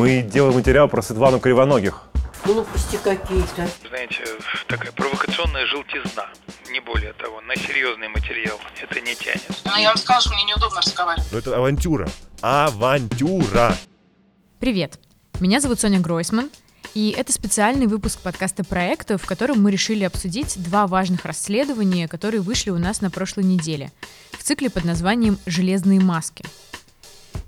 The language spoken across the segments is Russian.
Мы делаем материал про Светлану Кривоногих. Глупости какие-то. Знаете, такая провокационная желтизна, не более того. На серьезный материал это не тянет. Ну, я вам сказала, что мне неудобно разговаривать. Но это авантюра. Авантюра! Привет! Меня зовут Соня Гройсман, и это специальный выпуск подкаста проекта, в котором мы решили обсудить два важных расследования, которые вышли у нас на прошлой неделе в цикле под названием «Железные маски».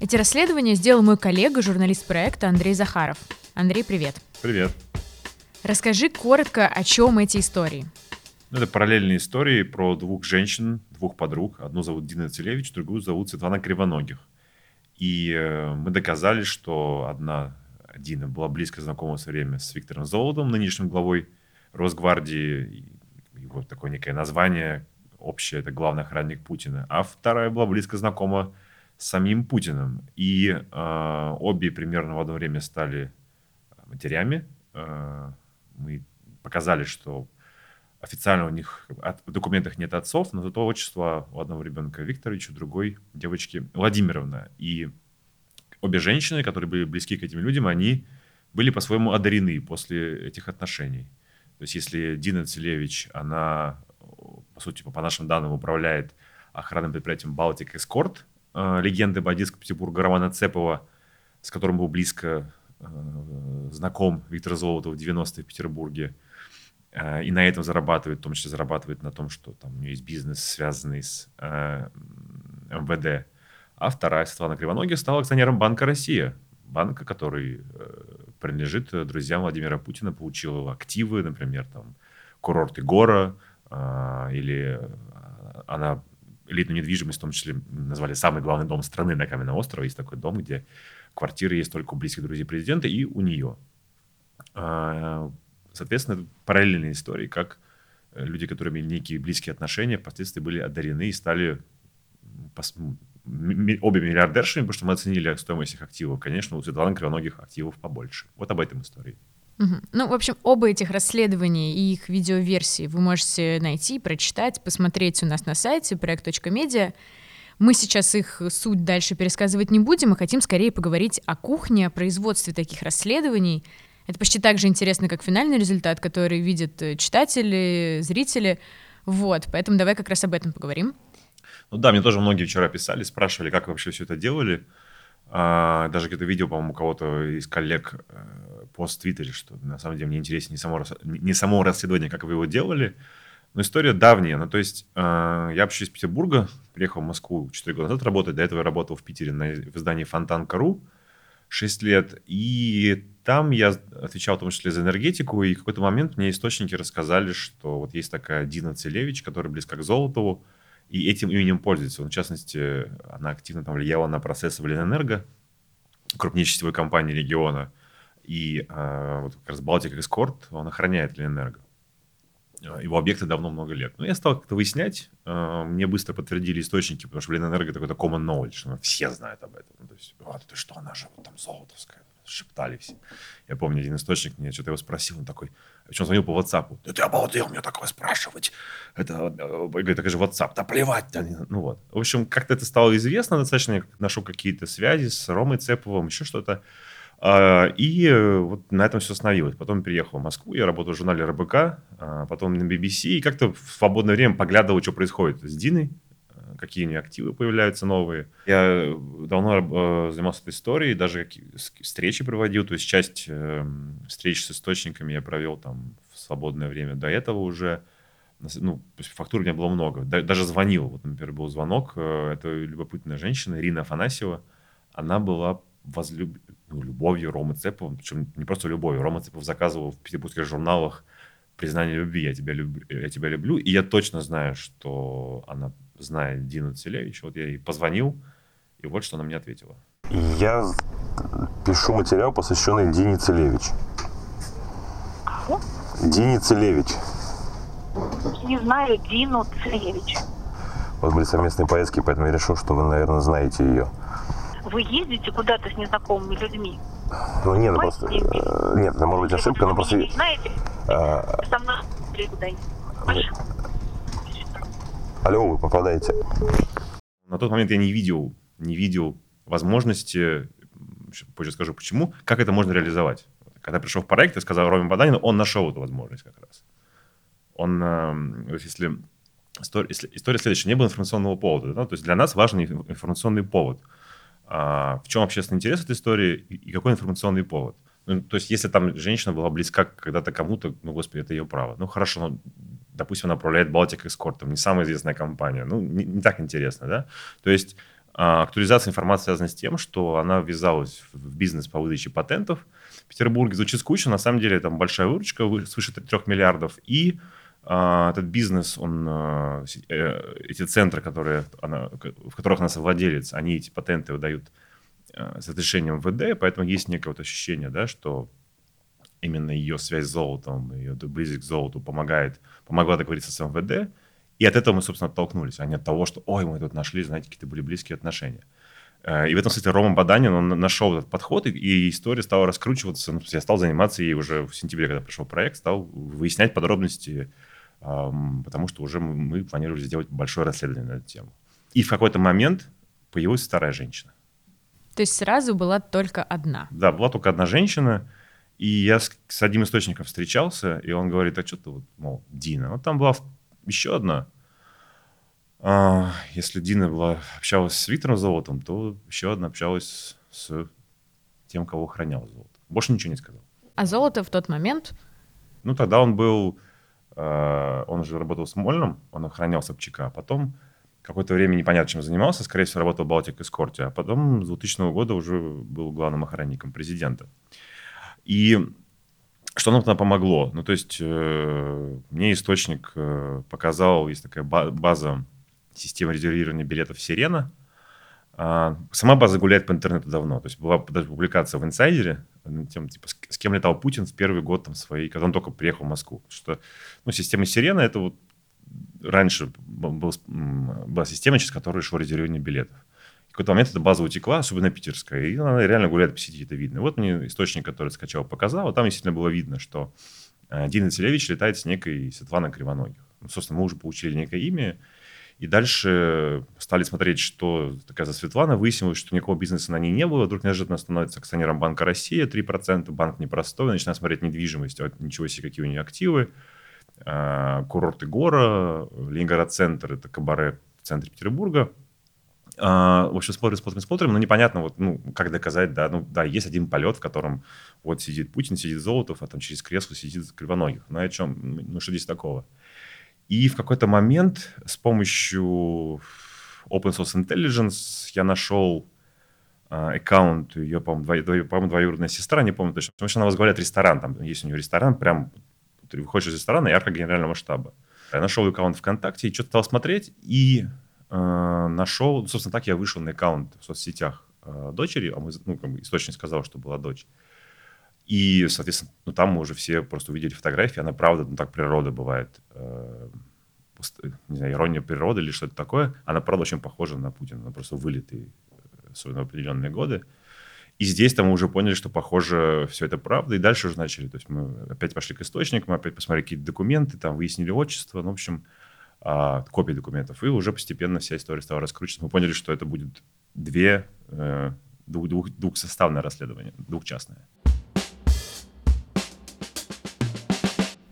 Эти расследования сделал мой коллега, журналист проекта Андрей Захаров. Андрей, привет. Привет. Расскажи коротко, о чем эти истории. Ну, это параллельные истории про двух женщин, двух подруг. Одну зовут Дина Целевич, другую зовут Светлана Кривоногих. И э, мы доказали, что одна Дина была близко знакома в свое время с Виктором Золотом, нынешним главой Росгвардии. Его такое некое название общее, это главный охранник Путина. А вторая была близко знакома самим Путиным. И э, обе примерно в одно время стали матерями. Э, мы показали, что официально у них в документах нет отцов, но зато отчество у одного ребенка Викторович, у другой девочки Владимировна. И обе женщины, которые были близки к этим людям, они были по-своему одарены после этих отношений. То есть если Дина Целевич, она, по сути, по нашим данным, управляет охранным предприятием «Балтик Эскорт», э, легенды бандитского Петербурга Романа Цепова, с которым был близко Э, знаком Виктор Золотов в 90-е в Петербурге, э, и на этом зарабатывает, в том числе зарабатывает на том, что там у нее есть бизнес, связанный с э, МВД. А вторая, Светлана Кривоногих, стала акционером Банка Россия, банка, который принадлежит друзьям Владимира Путина, получил активы, например, там, курорты Гора, или она элитную недвижимость, в том числе назвали самый главный дом страны на Каменном острове. Есть такой дом, где квартиры есть только у близких друзей президента и у нее. А, соответственно, параллельные истории, как э, люди, которые имели некие близкие отношения, впоследствии были одарены и стали обе миллиардершами, потому что мы оценили стоимость их активов. Конечно, у Светланы Кривоногих активов побольше. Вот об этом истории. Угу. Ну, в общем, оба этих расследования и их видеоверсии вы можете найти, прочитать, посмотреть у нас на сайте проект.медиа. Мы сейчас их суть дальше пересказывать не будем, мы хотим скорее поговорить о кухне, о производстве таких расследований. Это почти так же интересно, как финальный результат, который видят э, читатели, зрители. Вот, поэтому давай как раз об этом поговорим. Ну да, мне тоже многие вчера писали, спрашивали, как вообще все это делали. А, даже где-то видео, по-моему, кого-то из коллег э, пост в Твиттере, что на самом деле мне интереснее не само, не само расследование, как вы его делали, но история давняя. Ну, то есть э, я вообще из Петербурга, приехал в Москву 4 года назад работать. До этого я работал в Питере на, в издании «Фонтан.ру» 6 лет. И там я отвечал в том числе за энергетику. И в какой-то момент мне источники рассказали, что вот есть такая Дина Целевич, которая близка к Золотову, и этим именем пользуется. В частности, она активно там влияла на процессы в Ленэнерго, крупнейшей сетевой компании региона. И э, вот как раз Балтик Эскорт, он охраняет Ленэнерго. А, его объекты давно много лет. Но я стал как-то выяснять, а, мне быстро подтвердили источники, потому что Ленэнерго такой-то common knowledge, что все знают об этом. Ну, то есть, вот это что, она же вот там золотовская, шептали все. Я помню, один источник мне что-то его спросил, он такой, причем звонил по WhatsApp. Да ты обалдел мне такое спрашивать. Это, э, говорит, это же WhatsApp, да плевать. Да, ну вот. В общем, как-то это стало известно достаточно, я нашел какие-то связи с Ромой Цеповым, еще что-то. А, и э, вот на этом все остановилось. Потом переехал в Москву, я работал в журнале РБК, а, потом на BBC, и как-то в свободное время поглядывал, что происходит с Диной, э, какие у нее активы появляются новые. Я давно э, занимался этой историей, даже встречи проводил, то есть часть встреч с источниками я провел там в свободное время. До этого уже ну, фактур у меня было много. Даже звонил. Вот, например, был звонок. Это любопытная женщина, Ирина Афанасьева. Она была возлюб... ну, любовью Ромы Цепова, причем не просто любовью. Рома Цепов заказывал в петербургских журналах признание любви, я тебя, люблю, я тебя люблю. И я точно знаю, что она знает Дину Целевич. Вот я ей позвонил, и вот что она мне ответила. Я пишу материал, посвященный Дине Целевич. Дине Целевич. Не знаю Дину Целевич. У вас были совместные поездки, поэтому я решил, что вы, наверное, знаете ее вы ездите куда-то с незнакомыми людьми? Ну нет, ну просто... Э, нет, это может быть ошибка, но просто... Знаете, а... со мной Алло, вы попадаете. На тот момент я не видел, не видел возможности позже скажу почему, как это можно реализовать. Когда пришел в проект, я сказал Роме Баданину, он нашел эту возможность как раз. Он, э, если история, история следующая, не было информационного повода, да? то есть для нас важен информационный повод. А, в чем общественный интерес этой истории и какой информационный повод? Ну, то есть, если там женщина была близка когда-то кому-то, ну, господи, это ее право. Ну, хорошо, ну, допустим, она управляет Балтик Эскортом, не самая известная компания. Ну, не, не так интересно, да? То есть, а, актуализация информации связана с тем, что она ввязалась в бизнес по выдаче патентов. В Петербурге звучит скучно, на самом деле там большая выручка свыше 3 миллиардов. И этот бизнес, он, а, э, эти центры, которые она, в которых она совладелец, они эти патенты выдают а, с разрешением ВД, поэтому есть некое вот ощущение, да, что именно ее связь с золотом, ее близость к золоту помогает, помогла договориться с МВД, и от этого мы, собственно, оттолкнулись, а не от того, что, ой, мы тут нашли, знаете, какие-то были близкие отношения. Э, и в этом смысле Рома Баданин, он нашел этот подход, и история стала раскручиваться. Ну, я стал заниматься ей уже в сентябре, когда пришел проект, стал выяснять подробности, потому что уже мы планировали сделать большое расследование на эту тему. И в какой-то момент появилась вторая женщина. То есть сразу была только одна? Да, была только одна женщина, и я с, с одним источником встречался, и он говорит, а что ты, вот, мол, Дина? Вот там была еще одна. А, если Дина была, общалась с Виктором Золотом, то еще одна общалась с тем, кого охранял золото. Больше ничего не сказал. А золото в тот момент? Ну, тогда он был... Э, он уже работал с Мольным, он охранял Собчака. А потом какое-то время непонятно, чем занимался. Скорее всего, работал в Балтик Эскорте. А потом с 2000 года уже был главным охранником президента. И что нам тогда помогло? Ну, то есть э, мне источник э, показал, есть такая база системы резервирования билетов «Сирена». А, сама база гуляет по интернету давно. То есть была даже публикация в «Инсайдере», тем, типа, с, кем летал Путин в первый год там, своей, когда он только приехал в Москву. Что, ну, система «Сирена» — это вот раньше был, была система, через которую шло резервирование билетов. В какой-то момент эта база утекла, особенно питерская, и она реально гуляет по сети, это видно. Вот мне источник, который скачал, показал, а там действительно было видно, что э, Дина Целевич летает с некой Светланой Кривоногих. Ну, собственно, мы уже получили некое имя, и дальше стали смотреть, что такая за Светлана. Выяснилось, что никакого бизнеса на ней не было. Вдруг неожиданно становится акционером Банка России 3%. Банк непростой. Начинаем смотреть недвижимость. А ничего себе, какие у нее активы. А, курорты Гора, Ленинград-центр, это кабаре в центре Петербурга. А, в общем, смотрим, смотрим, смотрим, но непонятно, вот, ну, как доказать, да, ну, да, есть один полет, в котором вот сидит Путин, сидит Золотов, а там через кресло сидит Кривоногих. Ну, о чем, ну, что здесь такого? И в какой-то момент с помощью Open Source Intelligence я нашел а, аккаунт, ее, по-моему, двоюродная, сестра, не помню точно, потому что она возглавляет ресторан, там есть у нее ресторан, прям ты выходишь из ресторана ярко генерального штаба. Я нашел аккаунт ВКонтакте и что-то стал смотреть, и э, нашел, собственно, так я вышел на аккаунт в соцсетях э, дочери, а мы, ну, как бы источник сказал, что была дочь. И, соответственно, ну, там мы уже все просто увидели фотографии, она правда, ну, так природа бывает, э, не знаю, ирония природы или что-то такое, она правда очень похожа на Путина, она просто вылитый, особенно в определенные годы. И здесь там мы уже поняли, что, похоже, все это правда, и дальше уже начали. То есть мы опять пошли к источникам, опять посмотрели какие-то документы, там выяснили отчество, ну, в общем, а, копии документов. И уже постепенно вся история стала раскручиваться. Мы поняли, что это будет две, э, двух, двух, двухсоставное расследование, двухчастное.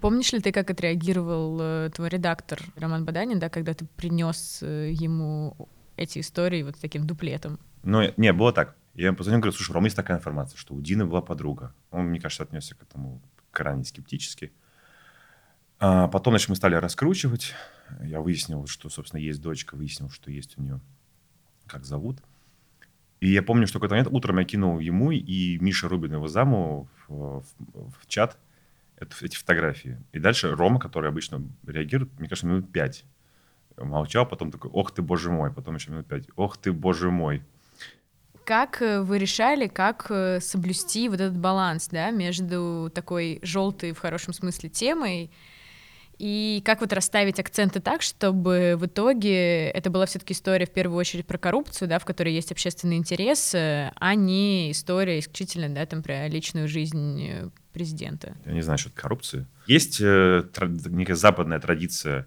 Помнишь ли ты, как отреагировал э, твой редактор Роман Баданин, да, когда ты принес э, ему эти истории вот таким дуплетом? Ну, не, было так. Я ему позвонил, говорю, слушай, Рома, есть такая информация, что у Дины была подруга. Он, мне кажется, отнесся к этому крайне скептически. А потом, значит, мы стали раскручивать. Я выяснил, что, собственно, есть дочка, выяснил, что есть у нее, как зовут. И я помню, что в какой-то момент утром я кинул ему и Мише Рубину, его заму, в, в, в чат – это, эти фотографии. И дальше Рома, который обычно реагирует, мне кажется, минут пять. Молчал, потом такой, ох ты, боже мой. Потом еще минут пять, ох ты, боже мой. Как э, вы решали, как э, соблюсти вот этот баланс, да, между такой желтой в хорошем смысле темой и как вот расставить акценты так, чтобы в итоге это была все-таки история в первую очередь про коррупцию, да, в которой есть общественный интерес, а не история исключительно, да, там про личную жизнь э, президента. Я не знаю насчет коррупции. Есть э, некая западная традиция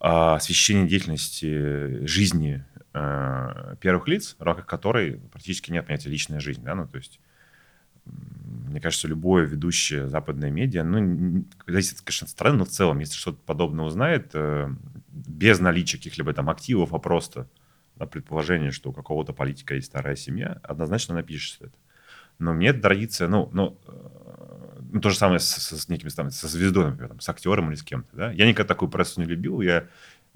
э, освещения деятельности жизни э, первых лиц, в рамках которой практически нет понятия личная жизнь, да, ну, то есть мне кажется, любое ведущее западное медиа, ну, зависит, конечно, от страны, но в целом, если что-то подобное узнает, э, без наличия каких-либо там активов, а просто на предположение, что у какого-то политика есть вторая семья, однозначно напишешь это. Но мне эта традиция, ну, ну, ну, то же самое с, с- с некими, там, со звездой, например, там, с актером или с кем-то, да. Я никогда такую прессу не любил, я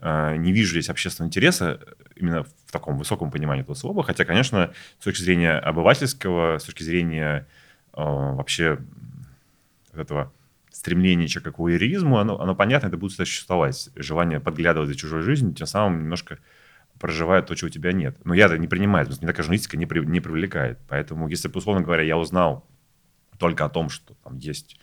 э, не вижу здесь общественного интереса именно в таком высоком понимании этого слова, хотя, конечно, с точки зрения обывательского, с точки зрения э, вообще этого стремления человека к вуайеризму, оно, оно понятно, это будет существовать. Желание подглядывать за чужой жизнью, тем самым немножко проживает то, чего у тебя нет. Но я это не принимаю, потому что меня такая журналистика не, при- не привлекает. Поэтому, если, условно говоря, я узнал только о том, что там есть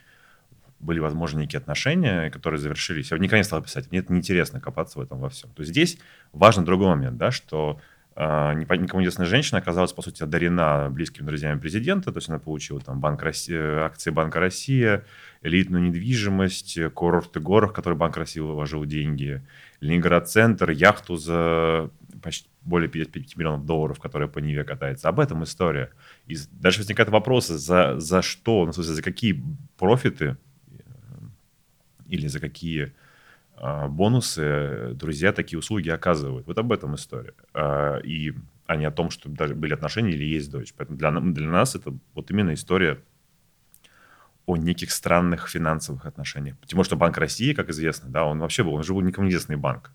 были возможны некие отношения, которые завершились. Я никогда не стал писать. Мне это неинтересно копаться в этом во всем. То есть здесь важен другой момент, да, что э, никому неизвестная женщина оказалась, по сути, одарена близкими друзьями президента, то есть она получила там банк России, акции Банка России, элитную недвижимость, курорты горах, в которые Банк России вложил деньги, Ленинград-центр, яхту за почти более 5 миллионов долларов, которая по Неве катается. Об этом история. И дальше возникают вопросы, за, за что, ну, в смысле, за какие профиты э, или за какие а, бонусы друзья такие услуги оказывают. Вот об этом история. А, И а не о том, что даже были отношения или есть дочь. Поэтому для, для нас это вот именно история о неких странных финансовых отношениях. Более, что Банк России, как известно, да, он вообще был, он же был никому неизвестный банк.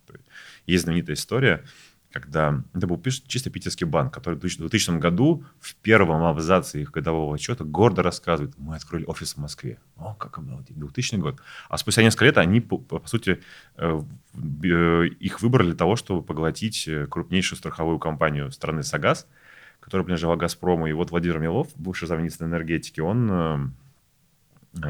Есть знаменитая история, когда это был чисто питерский банк, который в 2000 году в первом абзаце их годового отчета гордо рассказывает, мы открыли офис в Москве. О, как обалдеть, 2000 год. А спустя несколько лет они, по, по сути, э, э, их выбрали для того, чтобы поглотить э, крупнейшую страховую компанию страны «Сагаз», которая принадлежала «Газпрому». И вот Владимир Милов, бывший замминистра энергетики, он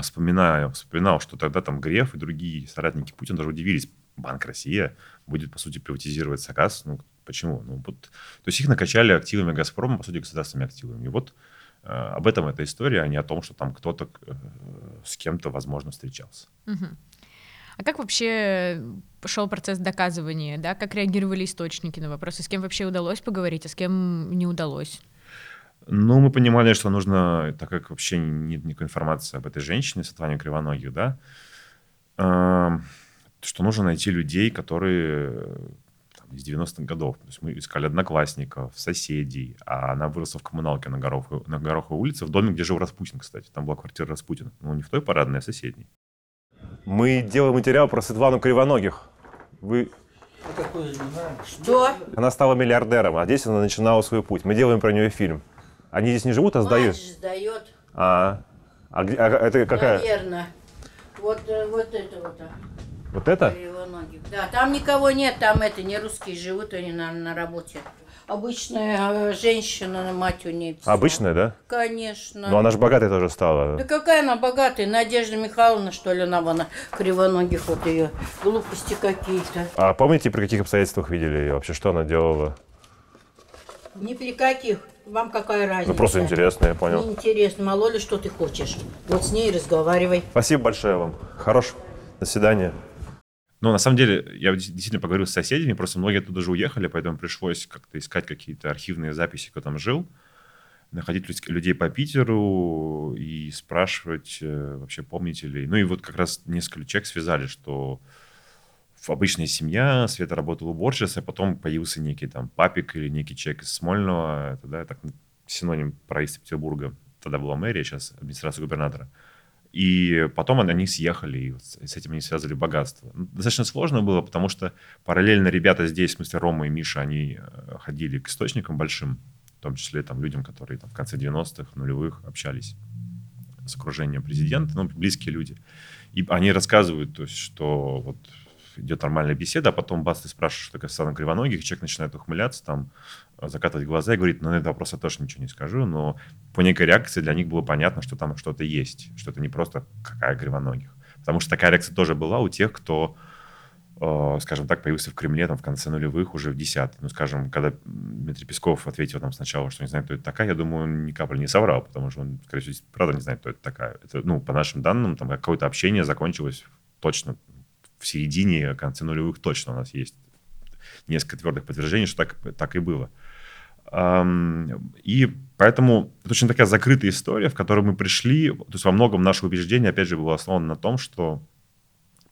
вспоминая, вспоминал, что тогда там Греф и другие соратники Путина даже удивились, Банк Россия будет, по сути, приватизировать Сагаз. Ну, почему? Ну, вот, то есть их накачали активами Газпрома, по сути, государственными активами. И вот э, об этом эта история, а не о том, что там кто-то э, с кем-то, возможно, встречался. А как вообще пошел процесс доказывания, да? Как реагировали источники на вопросы? С кем вообще удалось поговорить, а с кем не удалось? Ну, мы понимали, что нужно, так как вообще нет никакой информации об этой женщине, Светлане Кривоногих, да, эм, что нужно найти людей, которые там, из 90-х годов. То есть мы искали одноклассников, соседей, а она выросла в коммуналке на, Гороховой, на Гороховой улице, в доме, где жил Распутин, кстати. Там была квартира Распутина. Ну, не в той парадной, а в соседней. Мы делаем материал про Светлану Кривоногих. Вы... Что? Она стала миллиардером, а здесь она начинала свой путь. Мы делаем про нее фильм. Они здесь не живут, а сдают. Мать сдает, А, а, где- а это какая? наверное. Вот, э, вот это вот. Вот это? Да, там никого нет, там это не русские живут, они на, на работе. Обычная э, женщина, мать у нее. всё. Обычная, да? Конечно. Но она же богатой тоже стала. Да какая она богатая, Надежда Михайловна, что ли, она вон, кривоногих вот ее. Глупости какие-то. А помните, при каких обстоятельствах видели ее? Вообще, что она делала? Ни при каких. Вам какая разница? Ну, просто интересно, я понял. Неинтересно, мало ли что ты хочешь. Вот с ней разговаривай. Спасибо большое вам. Хорош. До свидания. Ну, на самом деле, я действительно поговорил с соседями, просто многие оттуда же уехали, поэтому пришлось как-то искать какие-то архивные записи, кто там жил, находить людей по Питеру и спрашивать э, вообще, помните ли. Ну и вот как раз несколько человек связали, что обычная семья, Света работала уборщицей, а потом появился некий там папик или некий человек из Смольного, это, да, так, синоним правительства Петербурга, тогда была мэрия, сейчас администрация губернатора. И потом они съехали, и с этим они связывали богатство. Достаточно сложно было, потому что параллельно ребята здесь, в смысле Рома и Миша, они э, ходили к источникам большим, в том числе там людям, которые там, в конце 90-х, нулевых общались с окружением президента, ну, близкие люди. И они рассказывают, то есть, что вот идет нормальная беседа, а потом бац, ты спрашиваешь, что такое Светлана Кривоногих, человек начинает ухмыляться, там, э, закатывать глаза и говорит, ну, на этот вопрос я тоже ничего не скажу, но по некой реакции для них было понятно, что там что-то есть, что это не просто какая Кривоногих. Потому что такая реакция тоже была у тех, кто, э, скажем так, появился в Кремле там, в конце нулевых, уже в десятые. Ну, скажем, когда Дмитрий Песков ответил нам сначала, что не знает, кто это такая, я думаю, он ни капли не соврал, потому что он, скорее всего, правда не знает, кто это такая. Это, ну, по нашим данным, там какое-то общение закончилось точно в середине, конце нулевых точно у нас есть несколько твердых подтверждений, что так, так и было. И поэтому это очень такая закрытая история, в которой мы пришли, то есть во многом наше убеждение, опять же, было основано на том, что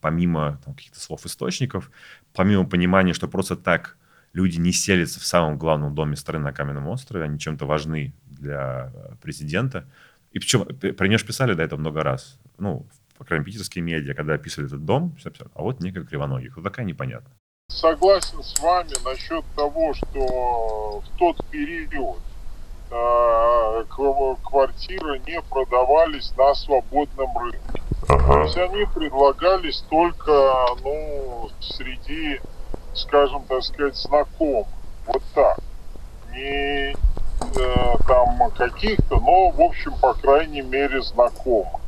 помимо там, каких-то слов источников, помимо понимания, что просто так люди не селятся в самом главном доме страны на Каменном острове, они чем-то важны для э, президента. И причем про нее писали до этого много раз. Ну, по крайней мере, питерские медиа, когда описывали этот дом, а вот некая кривоногих. Вот такая непонятно. Согласен с вами насчет того, что в тот период э, квартиры не продавались на свободном рынке. Ага. То есть они предлагались только, ну, среди, скажем так сказать, знакомых. Вот так. Не э, там каких-то, но, в общем, по крайней мере, знакомых.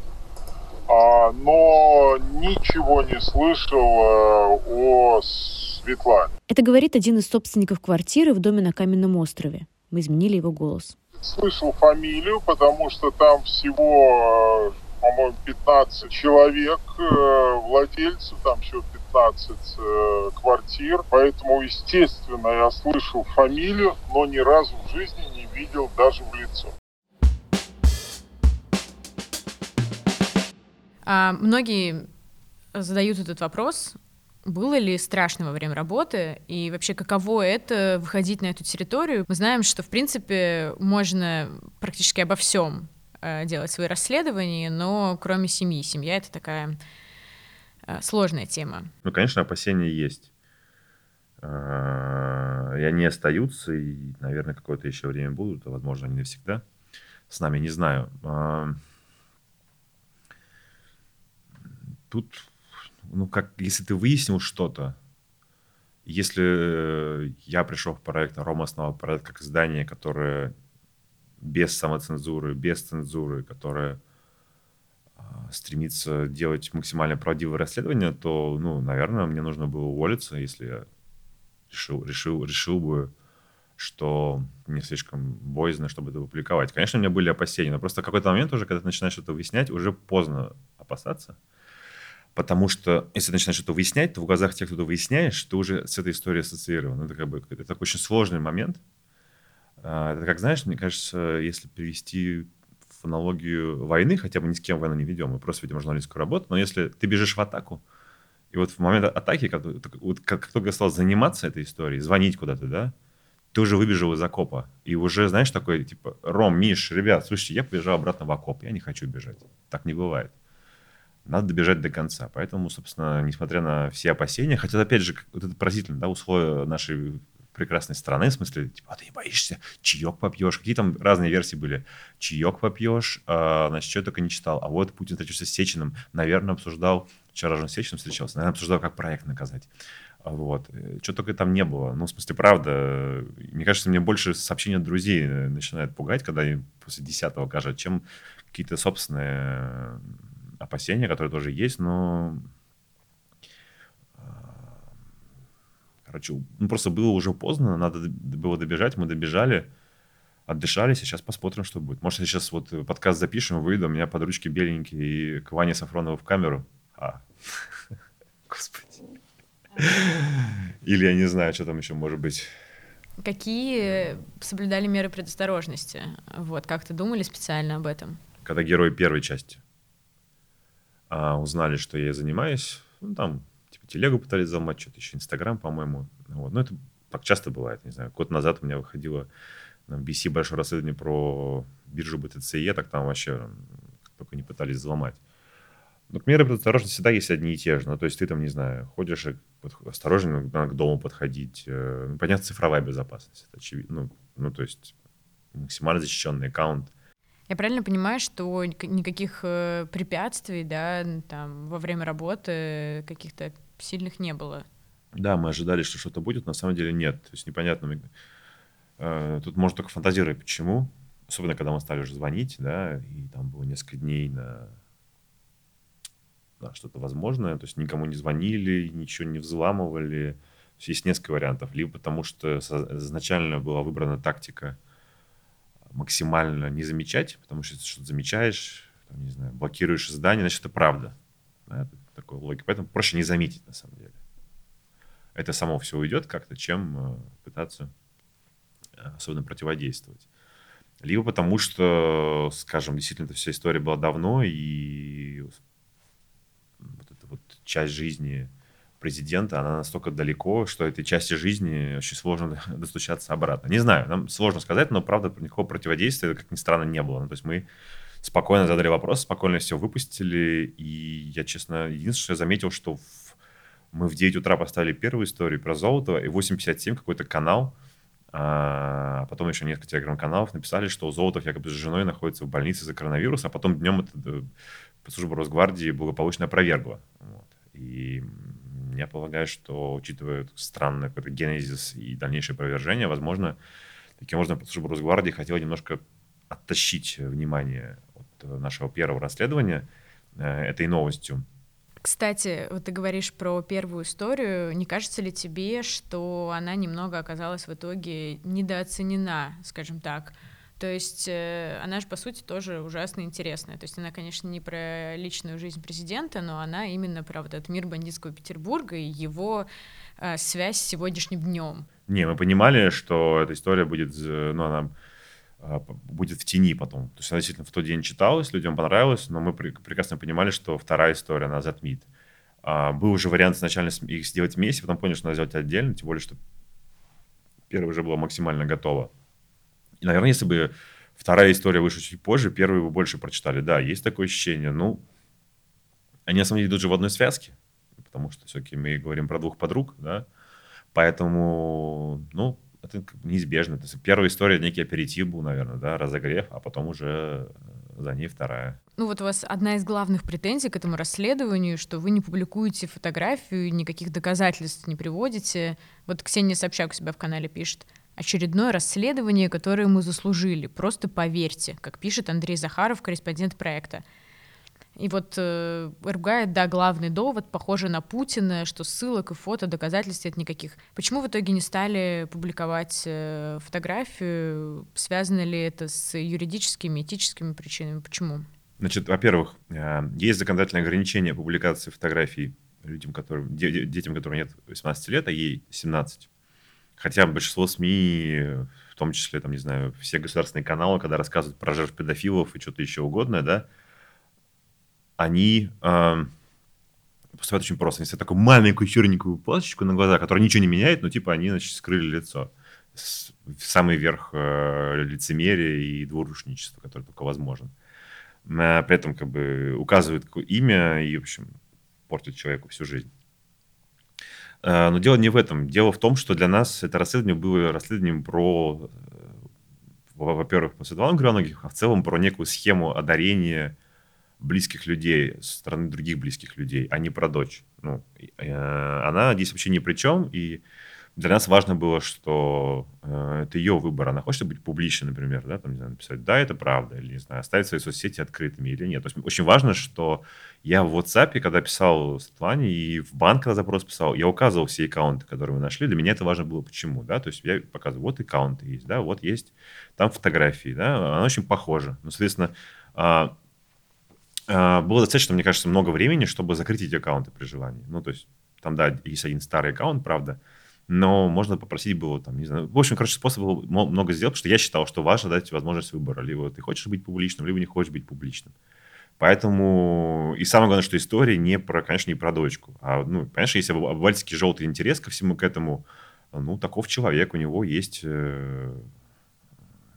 А, но ничего не слышал э, о Светлане. Это говорит один из собственников квартиры в доме на Каменном острове. Мы изменили его голос. Слышал фамилию, потому что там всего э, по-моему, 15 человек, э, владельцев, там еще 15 э, квартир. Поэтому, естественно, я слышал фамилию, но ни разу в жизни не видел даже в лицо. А, многие задают этот вопрос, было ли страшно во время работы и вообще каково это выходить на эту территорию? Мы знаем, что в принципе можно практически обо всем Э, делать свои расследования, но кроме семьи. Семья — это такая э, сложная тема. Ну, конечно, опасения есть. Э, и они остаются, и, наверное, какое-то еще время будут, а, возможно, они навсегда с нами, не знаю. Тут, ну, как, если ты выяснил что-то, если я пришел в проект, а Рома основал проект как издание, которое без самоцензуры, без цензуры, которая а, стремится делать максимально правдивое расследование, то, ну, наверное, мне нужно было уволиться, если я решил, решил, решил бы, что мне слишком боязно, чтобы это публиковать. Конечно, у меня были опасения, но просто в какой-то момент уже, когда ты начинаешь это выяснять, уже поздно опасаться. Потому что если ты начинаешь это выяснять, то в глазах тех, кто это выясняешь, ты уже с этой историей ассоциирован. Это как бы это такой очень сложный момент, а, это как, знаешь, мне кажется, если привести в аналогию войны, хотя бы ни с кем войну не ведем, мы просто ведем журналистскую работу, но если ты бежишь в атаку, и вот в момент атаки, как, вот, как только стал заниматься этой историей, звонить куда-то, да, ты уже выбежал из окопа. И уже, знаешь, такой, типа, Ром, Миш, ребят, слушайте, я побежал обратно в окоп, я не хочу бежать. Так не бывает. Надо добежать до конца. Поэтому, собственно, несмотря на все опасения, хотя, опять же, вот это поразительно, да, условия нашей прекрасной страны, в смысле, типа, а ты не боишься, чаек попьешь, какие там разные версии были. Чаек попьешь, а, значит, что я только не читал. А вот Путин встретился с Сечиным, наверное, обсуждал, вчера же он с Сечиным встречался, наверное, обсуждал, как проект наказать. Вот. Что только там не было. Ну, в смысле, правда, мне кажется, мне больше сообщения от друзей начинает пугать, когда они после десятого кажут, чем какие-то собственные опасения, которые тоже есть, но Короче, ну, просто было уже поздно, надо было добежать, мы добежали, отдышались, и сейчас посмотрим, что будет. Может, сейчас вот подкаст запишем, выйду, у меня под ручки беленькие и к Ване Сафронову в камеру. А, господи. Или я не знаю, что там еще может быть. Какие соблюдали меры предосторожности? Вот, как-то думали специально об этом? Когда герои первой части а, узнали, что я занимаюсь, ну, там телегу пытались взломать, что-то еще Инстаграм, по-моему. Вот. Но это так часто бывает, не знаю. Год назад у меня выходило на BC большое расследование про биржу BTCE, так там вообще только не пытались взломать. Но меры предосторожности всегда есть одни и те же. Ну, то есть ты там, не знаю, ходишь осторожно надо к дому подходить. Э, ну, понятно, цифровая безопасность. Это очевидно. Ну, ну, то есть максимально защищенный аккаунт. Я правильно понимаю, что никаких э, препятствий, да, там, во время работы каких-то сильных не было. Да, мы ожидали, что что-то будет, на самом деле нет. То есть непонятно. Э, тут можно только фантазировать, почему. Особенно, когда мы стали уже звонить, да, и там было несколько дней на, на что-то возможное. То есть никому не звонили, ничего не взламывали. Есть, есть несколько вариантов. Либо потому, что изначально была выбрана тактика максимально не замечать, потому что если что-то замечаешь, там, не знаю, блокируешь издание, значит, это правда. Да, такой логики. Поэтому проще не заметить, на самом деле. это само все уйдет как-то, чем э, пытаться э, особенно противодействовать. Либо потому что, скажем, действительно эта вся история была давно, и вот эта вот часть жизни президента, она настолько далеко, что этой части жизни очень сложно достучаться обратно. Не знаю, нам сложно сказать, но, правда, никакого противодействия, как ни странно, не было. Ну, то есть мы спокойно задали вопрос, спокойно все выпустили, и я, честно, единственное, заметил, что в... мы в 9 утра поставили первую историю про Золотого, и в 8.57 какой-то канал, а потом еще несколько телеграм-каналов написали, что Золотов якобы с женой находится в больнице за коронавирус, а потом днем это э, служба Росгвардии благополучно опровергла. Вот. И я полагаю, что, учитывая странный какой-то генезис и дальнейшее опровержение, возможно, таким образом служба Росгвардии хотела немножко оттащить внимание от нашего первого расследования э, этой новостью. Кстати, вот ты говоришь про первую историю. Не кажется ли тебе, что она немного оказалась в итоге недооценена, скажем так? То есть э, она же, по сути, тоже ужасно интересная. То есть она, конечно, не про личную жизнь президента, но она именно про вот этот мир бандитского Петербурга и его э, связь с сегодняшним днем. Не, мы понимали, что эта история будет, ну, она а, будет в тени потом. То есть она действительно в тот день читалась, людям понравилось, но мы прекрасно понимали, что вторая история, она затмит. А, был уже вариант сначала их сделать вместе, потом понял, что надо сделать отдельно, тем более, что первая уже была максимально готова. И, наверное, если бы вторая история вышла чуть позже, первую бы больше прочитали. Да, есть такое ощущение. Ну, они на самом деле идут же в одной связке, потому что все-таки мы говорим про двух подруг, да, поэтому, ну, это неизбежно. То есть первая история некий аперитив был, наверное, да, разогрев, а потом уже э, за ней вторая. Ну вот у вас одна из главных претензий к этому расследованию, что вы не публикуете фотографию, никаких доказательств не приводите. Вот Ксения Собчак у себя в канале пишет. Очередное расследование, которое мы заслужили. Просто поверьте, как пишет Андрей Захаров, корреспондент проекта. И вот э, ругает, да, главный довод, похоже на Путина, что ссылок и фото, доказательств нет никаких. Почему в итоге не стали публиковать э, фотографию? Связано ли это с юридическими, этическими причинами? Почему? Значит, во-первых, э, есть законодательное ограничение публикации фотографий людям, которым, детям, которым нет 18 лет, а ей 17. Хотя большинство СМИ, в том числе, там, не знаю, все государственные каналы, когда рассказывают про жертв педофилов и что-то еще угодное, да, они э, поступают очень просто. Они ставят такую маленькую черненькую плашечку на глаза, которая ничего не меняет, но типа они, значит, скрыли лицо. С, в самый верх э, лицемерия и двурушничества, который только возможен. Э, при этом как бы указывают имя и, в общем, портят человеку всю жизнь. Э, но дело не в этом. Дело в том, что для нас это расследование было расследованием про, э, во-первых, по Светлану Граногих, а в целом про некую схему одарения близких людей, со стороны других близких людей, а не про дочь. Ну, э, она здесь вообще ни при чем, и для нас важно было, что э, это ее выбор. Она хочет быть публичной, например, да, там, не знаю, написать, да, это правда, или, не знаю, оставить свои соцсети открытыми или нет. То есть очень важно, что я в WhatsApp, когда писал Светлане, и в банк, когда запрос писал, я указывал все аккаунты, которые мы нашли. Для меня это важно было почему, да, то есть я показываю, вот аккаунты есть, да, вот есть там фотографии, да, она очень похожа. Ну, соответственно, а, а, было достаточно, мне кажется, много времени, чтобы закрыть эти аккаунты при желании. Ну, то есть, там, да, есть один старый аккаунт, правда, но можно попросить было, там, не знаю, в общем, короче, способов много сделать, что я считал, что важно дать возможность выбора. Либо ты хочешь быть публичным, либо не хочешь быть публичным. Поэтому, и самое главное, что история не про, конечно, не про дочку. А, ну, конечно, если обывательский желтый интерес ко всему к этому, ну, таков человек, у него есть э,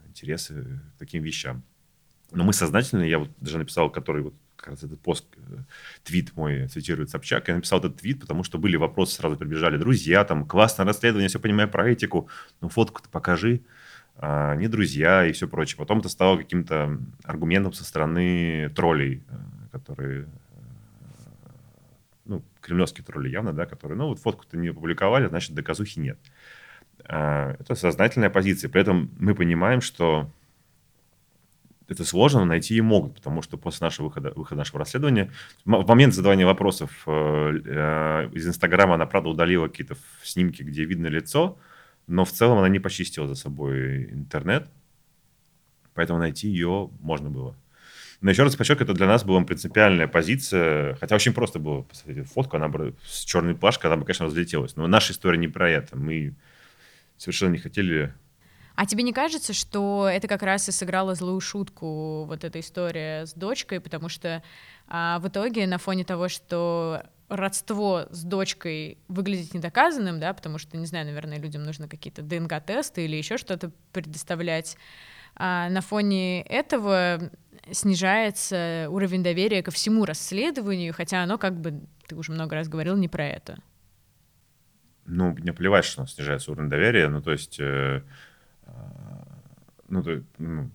интересы к таким вещам. Но мы сознательно, я вот даже написал, который вот как раз этот пост, э, твит мой цитирует Собчак, я написал этот твит, потому что были вопросы, сразу прибежали друзья, там, классное расследование, все понимаю про этику, ну, фотку-то покажи, а, не друзья и все прочее. Потом это стало каким-то аргументом со стороны троллей, э, которые, э, ну, кремлевские тролли явно, да, которые, ну, вот фотку-то не опубликовали, значит, доказухи нет. А, это сознательная позиция. При этом мы понимаем, что это сложно, найти и могут, потому что после нашего выхода, выхода нашего расследования, в момент задавания вопросов э, э, из Инстаграма она, правда, удалила какие-то снимки, где видно лицо, но в целом она не почистила за собой интернет, поэтому найти ее можно было. Но еще раз подчеркиваю, это для нас была принципиальная позиция, хотя очень просто было посмотреть фотку, она бы с черной плашкой, она бы, конечно, разлетелась. Но наша история не про это. Мы совершенно не хотели а тебе не кажется, что это как раз и сыграло злую шутку, вот эта история с дочкой, потому что а, в итоге на фоне того, что родство с дочкой выглядит недоказанным, да, потому что, не знаю, наверное, людям нужно какие-то ДНК-тесты или еще что-то предоставлять, а на фоне этого снижается уровень доверия ко всему расследованию, хотя оно как бы, ты уже много раз говорил, не про это. Ну, мне плевать, что снижается уровень доверия, ну, то есть, э, ну, то, ну,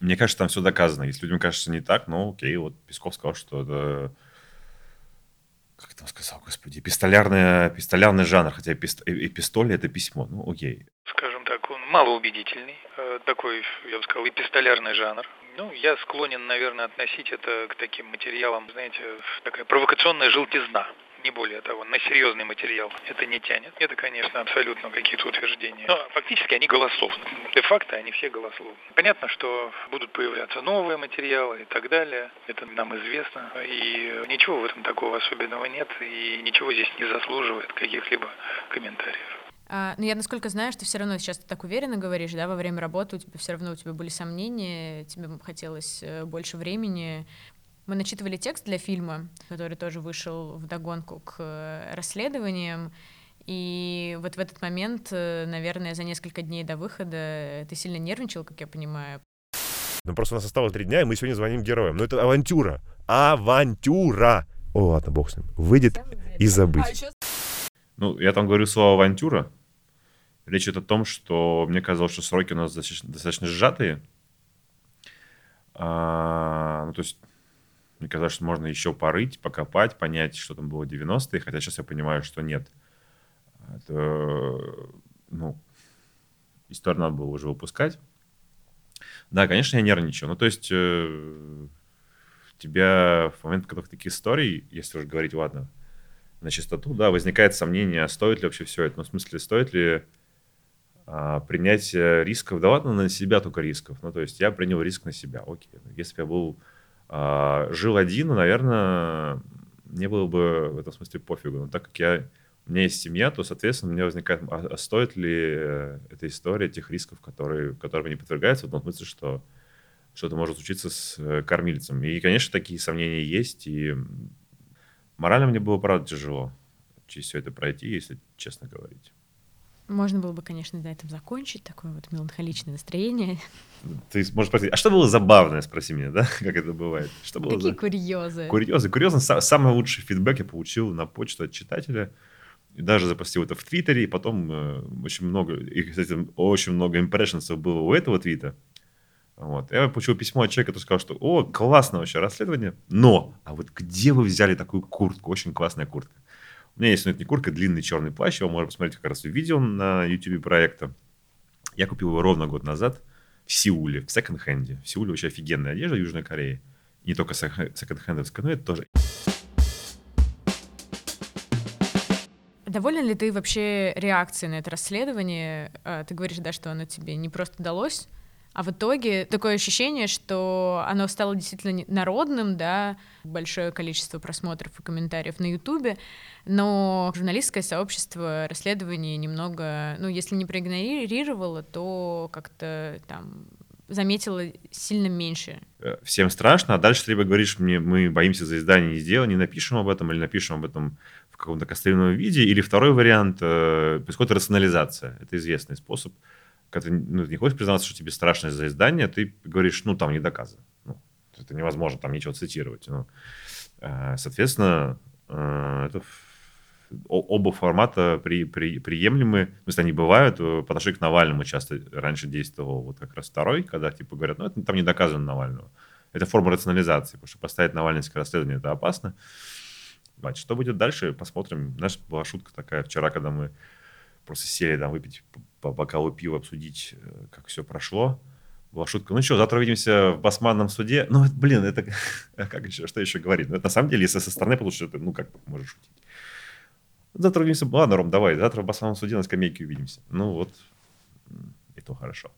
мне кажется, там все доказано. Если людям кажется не так, ну, окей, вот Песков сказал, что это как там сказал, господи, пистолярный, пистолярный жанр, хотя пист, это письмо, ну окей. Скажем так, он малоубедительный, э, такой, я бы сказал, эпистолярный жанр. Ну, я склонен, наверное, относить это к таким материалам, знаете, такая провокационная желтизна не более того, на серьезный материал это не тянет. Это, конечно, абсолютно какие-то утверждения. Но фактически они голословны. Де-факто они все голословны. Понятно, что будут появляться новые материалы и так далее. Это нам известно. И ничего в этом такого особенного нет. И ничего здесь не заслуживает каких-либо комментариев. А, но я насколько знаю, что все равно сейчас ты так уверенно говоришь, да, во время работы у тебя все равно у тебя были сомнения, тебе хотелось э, больше времени. Мы начитывали текст для фильма, который тоже вышел в догонку к э, расследованиям. И вот в этот момент, э, наверное, за несколько дней до выхода ты сильно нервничал, как я понимаю. Ну просто у нас осталось три дня, и мы сегодня звоним героям. Но это авантюра. Авантюра! О, ладно, бог с ним. Выйдет и забыть. Ну, я там говорю слово «авантюра». Речь идет о том, что мне казалось, что сроки у нас достаточно, достаточно сжатые. А, ну, то есть мне казалось, что можно еще порыть, покопать, понять, что там было в 90-е, хотя сейчас я понимаю, что нет. Это, ну, историю надо было уже выпускать. Да, конечно, я нервничал. Ну, то есть э, тебя в момент когда таких историй, если уже говорить, ладно, на чистоту, да, возникает сомнение, стоит ли вообще все это. Ну, в смысле, стоит ли а, принятие рисков? Да ладно, на себя только рисков. Ну, то есть я принял риск на себя. Окей. Если бы я был а, жил один, ну, наверное, не было бы в этом смысле пофигу. Но так как я, у меня есть семья, то, соответственно, у меня возникает, а, а стоит ли э, эта история тех рисков, которые, которые не подвергаются, в том смысле, что что-то может случиться с э, кормильцем. И, конечно, такие сомнения есть, и морально мне было, правда, тяжело через все это пройти, если честно говорить. Можно было бы, конечно, на этом закончить, такое вот меланхоличное настроение. Ты можешь спросить, а что было забавное, спроси меня, да, как это бывает? Что было Какие за... курьезы? Курьезы. Курьезно, самый лучший фидбэк я получил на почту от читателя. И даже запустил это в Твиттере, и потом э, очень много, и, кстати, очень много импрессионсов было у этого твита. Вот. Я получил письмо от человека, который сказал, что «О, классное вообще расследование, но, а вот где вы взяли такую куртку? Очень классная куртка». У меня есть, ну, куртка, длинный черный плащ, его можно посмотреть как раз в видео на YouTube проекта. Я купил его ровно год назад в Сеуле, в секонд-хенде. В Сеуле очень офигенная одежда Южной Корее. Не только секонд-хендовская, но это тоже. Доволен ли ты вообще реакцией на это расследование? А, ты говоришь, да, что оно тебе не просто далось, а в итоге такое ощущение, что оно стало действительно народным, да, большое количество просмотров и комментариев на Ютубе, но журналистское сообщество расследований немного, ну, если не проигнорировало, то как-то там заметила сильно меньше. Э, всем страшно, а дальше ты либо говоришь мне, мы боимся за издание не сделаем, не напишем об этом, или напишем об этом в каком-то кастримном виде, или второй вариант, э, происходит рационализация. Это известный способ когда ты ну, не хочешь признаться, что тебе страшно из-за издания, ты говоришь, ну, там не доказано. Ну, это невозможно, там ничего цитировать. Ну, э, соответственно, э, это оба формата при, при, приемлемы, то есть они бывают, э, по к Навальному часто раньше действовал вот как раз второй, когда типа говорят, ну, это там не доказано Навального. Это форма рационализации, потому что поставить Навальное расследование это опасно. Значит, что будет дальше, посмотрим. Знаешь, была шутка такая вчера, когда мы просто сели там выпить по бокалу пива, обсудить, э, как все прошло. Была шутка, ну что, завтра увидимся в басманном суде. Ну, блин, это как еще, что еще говорить? Ну, это на самом деле, если со стороны получится, это, ну, как можешь шутить. Завтра увидимся, ладно, Ром, давай, завтра в басманном суде на скамейке увидимся. Ну, вот, и то хорошо.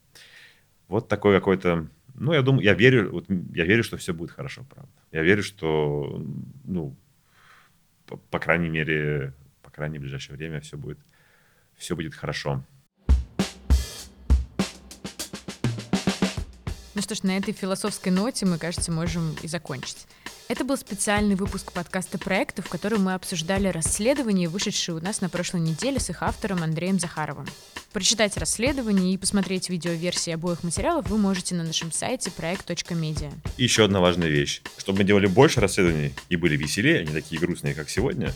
Вот такой какой-то Ну, я думаю, я верю, вот, я верю, что все будет хорошо, правда. Я верю, что, ну, по, по крайней мере, по крайней ближайшее время все будет, все будет хорошо. Ну что ж, на этой философской ноте мы, кажется, можем и закончить. Это был специальный выпуск подкаста проекта, в котором мы обсуждали расследование, вышедшее у нас на прошлой неделе с их автором Андреем Захаровым. Прочитать расследование и посмотреть видеоверсии обоих материалов вы можете на нашем сайте проект.медиа. И еще одна важная вещь. Чтобы мы делали больше расследований и были веселее, а не такие грустные, как сегодня,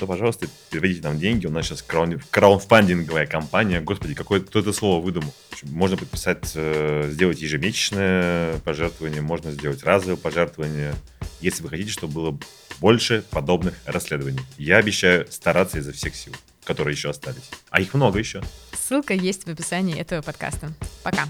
то, пожалуйста, переводите нам деньги. У нас сейчас краун, краунфандинговая компания. Господи, какое кто это слово выдумал. Можно подписать, э, сделать ежемесячное пожертвование, можно сделать разовое пожертвование, если вы хотите, чтобы было больше подобных расследований. Я обещаю стараться изо всех сил, которые еще остались. А их много еще. Ссылка есть в описании этого подкаста. Пока.